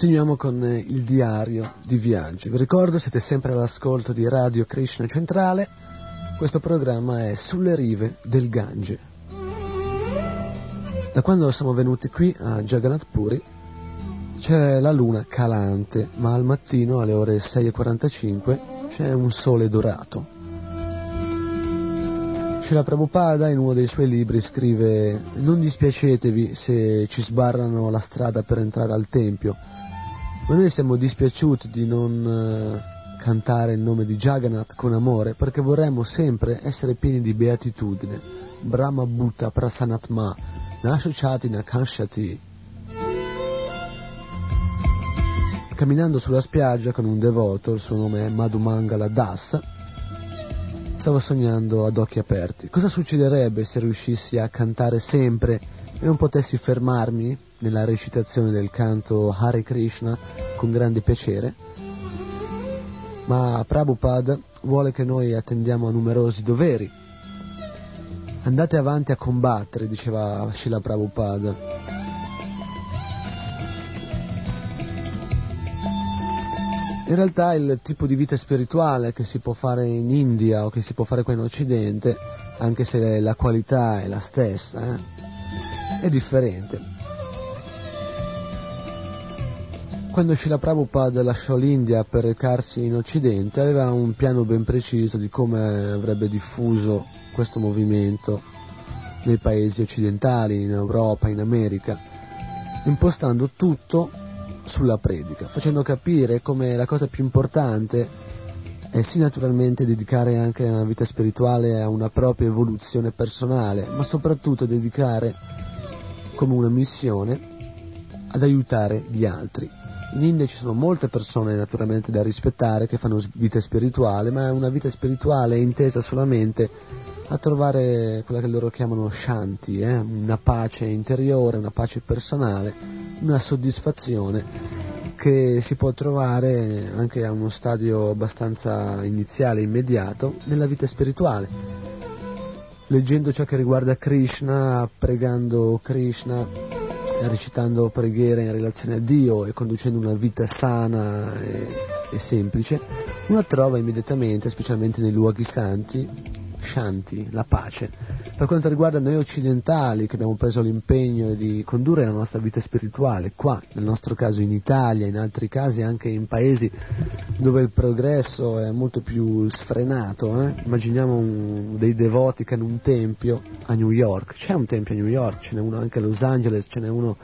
Continuiamo con eh, il diario di viaggio. Vi ricordo, siete sempre all'ascolto di Radio Krishna Centrale. Questo programma è Sulle rive del Gange. Da quando siamo venuti qui a Jagannath Puri c'è la luna calante, ma al mattino alle ore 6.45 c'è un sole dorato. Srila Prabhupada in uno dei suoi libri scrive non dispiacetevi se ci sbarrano la strada per entrare al Tempio, ma noi siamo dispiaciuti di non eh, cantare il nome di Jagannath con amore perché vorremmo sempre essere pieni di beatitudine. Brahma Bhutta Prasanatma, Nashachati Nakanshati. Camminando sulla spiaggia con un devoto, il suo nome è Madhumangala Das, Stavo sognando ad occhi aperti. Cosa succederebbe se riuscissi a cantare sempre e non potessi fermarmi nella recitazione del canto Hare Krishna con grande piacere? Ma Prabhupada vuole che noi attendiamo a numerosi doveri. Andate avanti a combattere, diceva Srila Prabhupada. In realtà il tipo di vita spirituale che si può fare in India o che si può fare qua in Occidente, anche se la qualità è la stessa, eh, è differente. Quando Srila Prabhupada lasciò l'India per recarsi in Occidente aveva un piano ben preciso di come avrebbe diffuso questo movimento nei paesi occidentali, in Europa, in America, impostando tutto sulla predica, facendo capire come la cosa più importante è sì naturalmente dedicare anche una vita spirituale a una propria evoluzione personale, ma soprattutto dedicare come una missione ad aiutare gli altri. In India ci sono molte persone naturalmente da rispettare che fanno vita spirituale, ma è una vita spirituale intesa solamente a trovare quella che loro chiamano shanti, eh? una pace interiore, una pace personale, una soddisfazione che si può trovare anche a uno stadio abbastanza iniziale, immediato, nella vita spirituale. Leggendo ciò che riguarda Krishna, pregando Krishna, recitando preghiere in relazione a Dio e conducendo una vita sana e, e semplice, uno trova immediatamente, specialmente nei luoghi santi, Shanti, la pace. Per quanto riguarda noi occidentali che abbiamo preso l'impegno di condurre la nostra vita spirituale, qua, nel nostro caso in Italia, in altri casi anche in paesi dove il progresso è molto più sfrenato, eh? immaginiamo un, dei devoti che hanno un tempio a New York, c'è un tempio a New York, ce n'è uno anche a Los Angeles, ce n'è uno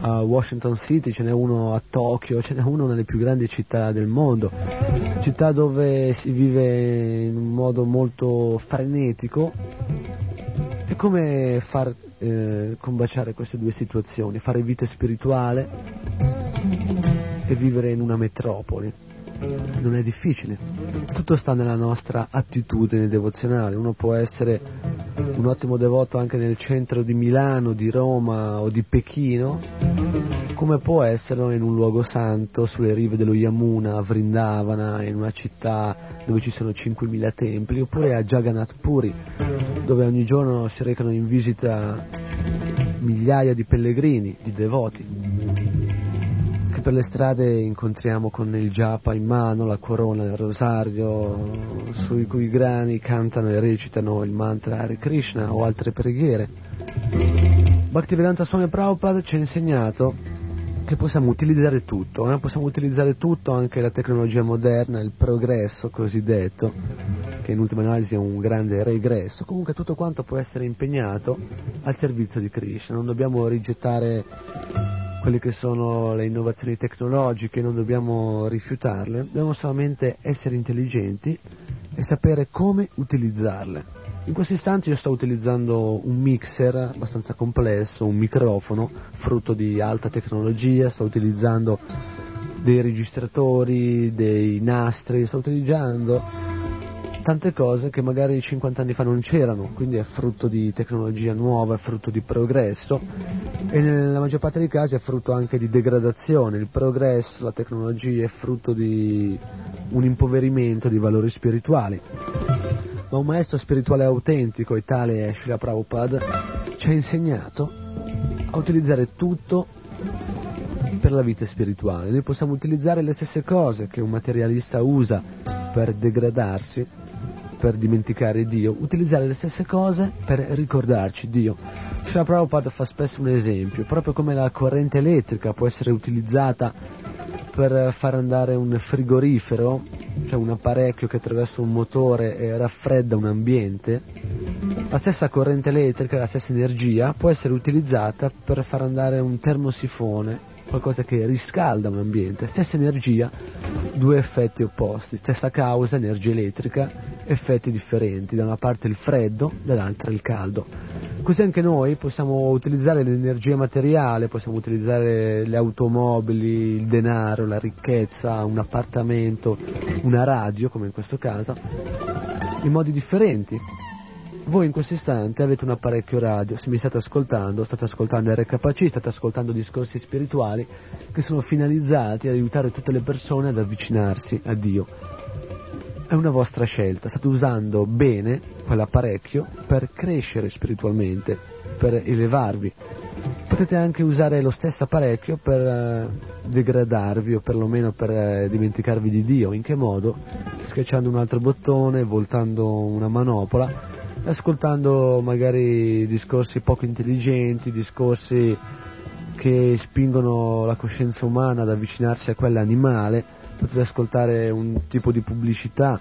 a Washington City, ce n'è uno a Tokyo, ce n'è uno nelle più grandi città del mondo, città dove si vive in un modo molto frenetico. Come far eh, combaciare queste due situazioni? Fare vita spirituale e vivere in una metropoli. Non è difficile. Tutto sta nella nostra attitudine devozionale. Uno può essere un ottimo devoto anche nel centro di Milano, di Roma o di Pechino, come può esserlo in un luogo santo sulle rive dello Yamuna, a Vrindavana, in una città dove ci sono 5.000 templi, oppure a Jagannath Puri, dove ogni giorno si recano in visita migliaia di pellegrini, di devoti. che per le strade incontriamo con il japa in mano, la corona, il rosario, sui cui grani cantano e recitano il mantra Hare Krishna o altre preghiere. Bhaktivedanta Swami Prabhupada ci ha insegnato che possiamo utilizzare tutto, eh? possiamo utilizzare tutto, anche la tecnologia moderna, il progresso cosiddetto, che in ultima analisi è un grande regresso, comunque tutto quanto può essere impegnato al servizio di Krishna, non dobbiamo rigettare quelle che sono le innovazioni tecnologiche, non dobbiamo rifiutarle, dobbiamo solamente essere intelligenti e sapere come utilizzarle. In questo istante io sto utilizzando un mixer abbastanza complesso, un microfono frutto di alta tecnologia, sto utilizzando dei registratori, dei nastri, sto utilizzando tante cose che magari 50 anni fa non c'erano, quindi è frutto di tecnologia nuova, è frutto di progresso e nella maggior parte dei casi è frutto anche di degradazione, il progresso, la tecnologia è frutto di un impoverimento di valori spirituali ma un maestro spirituale autentico, e tale è Srila Prabhupada, ci ha insegnato a utilizzare tutto per la vita spirituale. Noi possiamo utilizzare le stesse cose che un materialista usa per degradarsi, per dimenticare Dio, utilizzare le stesse cose per ricordarci Dio. Srila Prabhupada fa spesso un esempio, proprio come la corrente elettrica può essere utilizzata per far andare un frigorifero, cioè un apparecchio che attraverso un motore raffredda un ambiente, la stessa corrente elettrica, la stessa energia può essere utilizzata per far andare un termosifone, qualcosa che riscalda un ambiente, stessa energia, due effetti opposti, stessa causa, energia elettrica, effetti differenti, da una parte il freddo, dall'altra il caldo. Così anche noi possiamo utilizzare l'energia materiale, possiamo utilizzare le automobili, il denaro, la ricchezza, un appartamento, una radio, come in questo caso, in modi differenti. Voi in questo istante avete un apparecchio radio, se mi state ascoltando, state ascoltando RKC, state ascoltando discorsi spirituali che sono finalizzati ad aiutare tutte le persone ad avvicinarsi a Dio è una vostra scelta, state usando bene quell'apparecchio per crescere spiritualmente, per elevarvi. Potete anche usare lo stesso apparecchio per eh, degradarvi o perlomeno per eh, dimenticarvi di Dio. In che modo? Schiacciando un altro bottone, voltando una manopola, ascoltando magari discorsi poco intelligenti, discorsi che spingono la coscienza umana ad avvicinarsi a quella animale potete ascoltare un tipo di pubblicità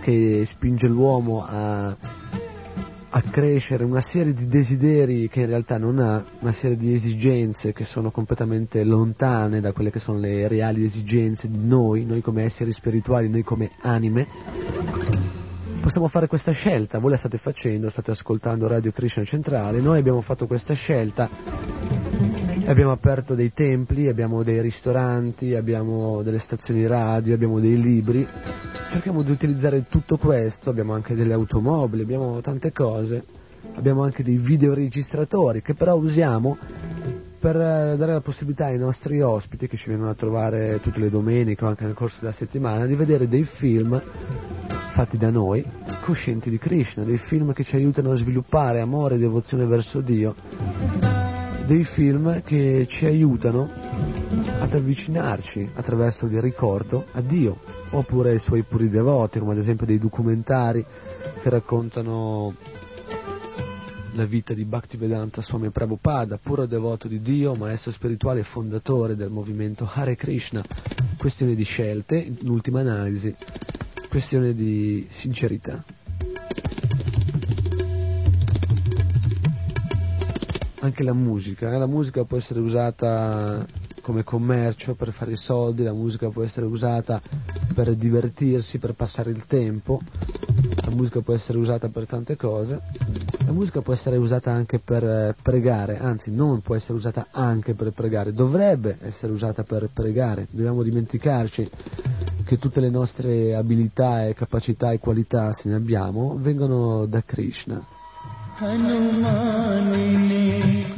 che spinge l'uomo a, a crescere una serie di desideri che in realtà non ha, una serie di esigenze che sono completamente lontane da quelle che sono le reali esigenze di noi, noi come esseri spirituali, noi come anime. Possiamo fare questa scelta, voi la state facendo, state ascoltando Radio Krishna Centrale, noi abbiamo fatto questa scelta Abbiamo aperto dei templi, abbiamo dei ristoranti, abbiamo delle stazioni radio, abbiamo dei libri. Cerchiamo di utilizzare tutto questo, abbiamo anche delle automobili, abbiamo tante cose. Abbiamo anche dei videoregistratori che però usiamo per eh, dare la possibilità ai nostri ospiti che ci vengono a trovare tutte le domeniche o anche nel corso della settimana di vedere dei film fatti da noi, coscienti di Krishna, dei film che ci aiutano a sviluppare amore e devozione verso Dio dei film che ci aiutano ad avvicinarci attraverso il ricordo a Dio, oppure ai suoi puri devoti, come ad esempio dei documentari che raccontano la vita di Bhaktivedanta Swami Prabhupada, puro devoto di Dio, maestro spirituale e fondatore del movimento Hare Krishna. Questione di scelte, in ultima analisi, questione di sincerità. anche la musica, eh? la musica può essere usata come commercio per fare i soldi, la musica può essere usata per divertirsi, per passare il tempo, la musica può essere usata per tante cose, la musica può essere usata anche per eh, pregare, anzi non può essere usata anche per pregare, dovrebbe essere usata per pregare, dobbiamo dimenticarci che tutte le nostre abilità e capacità e qualità, se ne abbiamo, vengono da Krishna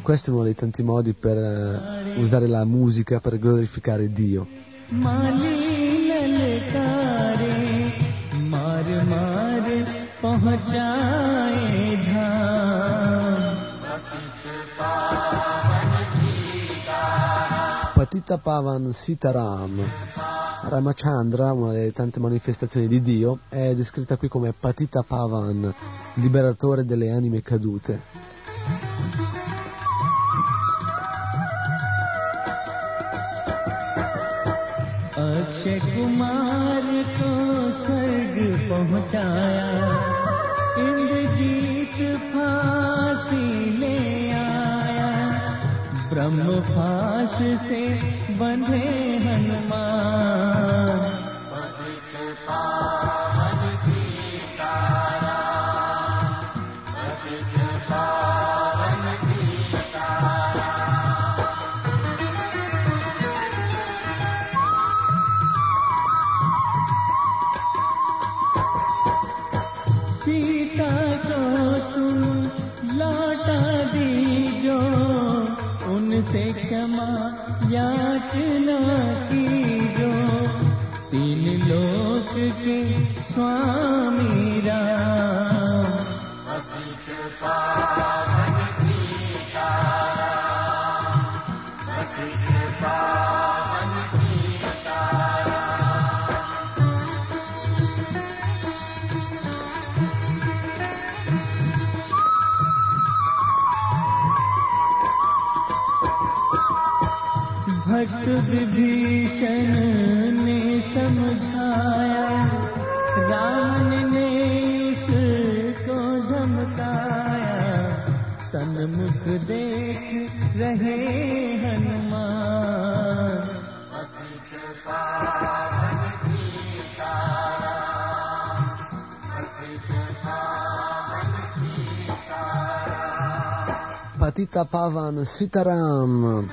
questo è uno dei tanti modi per uh, usare la musica per glorificare Dio. Patita Pavan Sitaram. Ramachandra, una delle tante manifestazioni di Dio, è descritta qui come Patita Pavan, liberatore delle anime cadute. Akshay कुमार को स्वर्ग पहुंचाया इंद्रजीत फांसी ले आया ब्रह्म फांस से बंधे Patita Pavan Sitaram,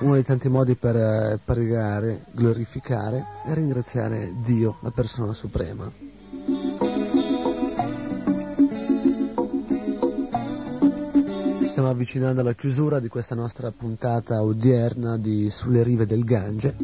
uno dei tanti modi per eh, pregare, glorificare e ringraziare Dio, la persona suprema. Stiamo avvicinando alla chiusura di questa nostra puntata odierna di Sulle rive del Gange.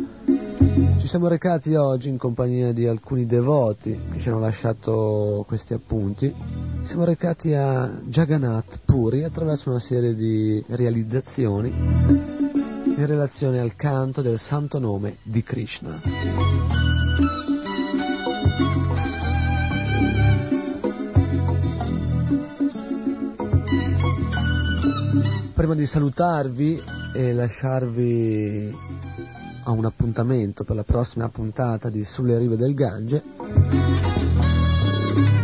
Ci siamo recati oggi in compagnia di alcuni devoti che ci hanno lasciato questi appunti. Siamo recati a Jagannath Puri attraverso una serie di realizzazioni in relazione al canto del santo nome di Krishna. Prima di salutarvi e lasciarvi a un appuntamento per la prossima puntata di Sulle rive del Gange,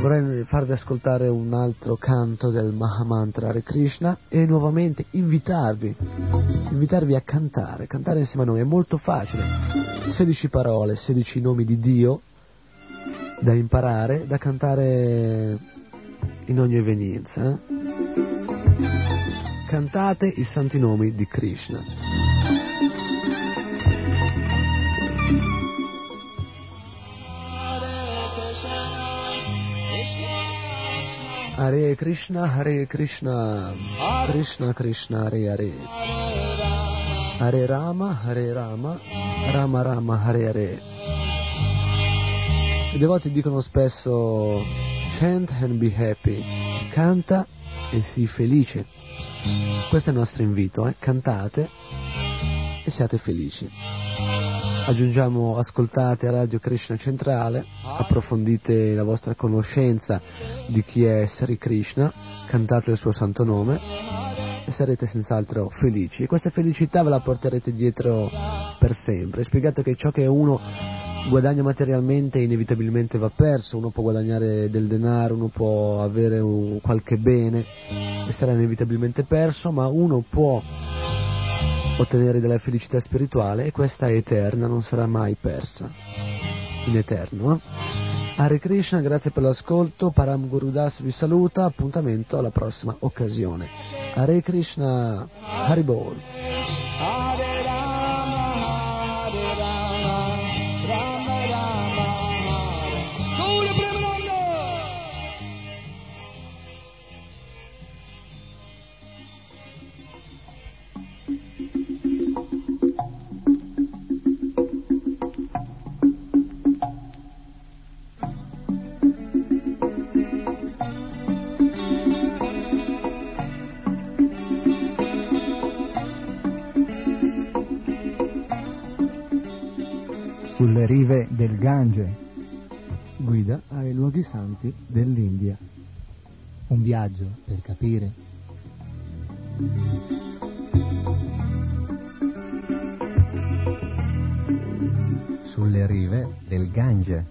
vorrei farvi ascoltare un altro canto del Mahamantra Hare Krishna e nuovamente invitarvi, invitarvi a cantare, cantare insieme a noi, è molto facile, 16 parole, 16 nomi di Dio da imparare, da cantare in ogni evenienza. eh. Cantate i santi nomi di Krishna. Hare Krishna, Hare Krishna, Krishna Krishna, Hare Hare. Hare Rama, Hare Rama, Rama Rama, Hare Hare. I devoti dicono spesso chant and be happy, canta e sii felice. Questo è il nostro invito, eh? cantate e siate felici. Aggiungiamo, ascoltate Radio Krishna Centrale, approfondite la vostra conoscenza di chi è Sri Krishna, cantate il suo santo nome e sarete senz'altro felici. E questa felicità ve la porterete dietro per sempre. Spiegate che ciò che uno guadagna materialmente inevitabilmente va perso, uno può guadagnare del denaro, uno può avere un- qualche bene e sarà inevitabilmente perso, ma uno può ottenere della felicità spirituale e questa è eterna, non sarà mai persa in eterno. eh? Hare Krishna, grazie per l'ascolto, Param Gurudas vi saluta, appuntamento alla prossima occasione. Hare Krishna, Haribol. Gange. Guida ai luoghi santi dell'India. Un viaggio per capire. Sulle rive del Gange.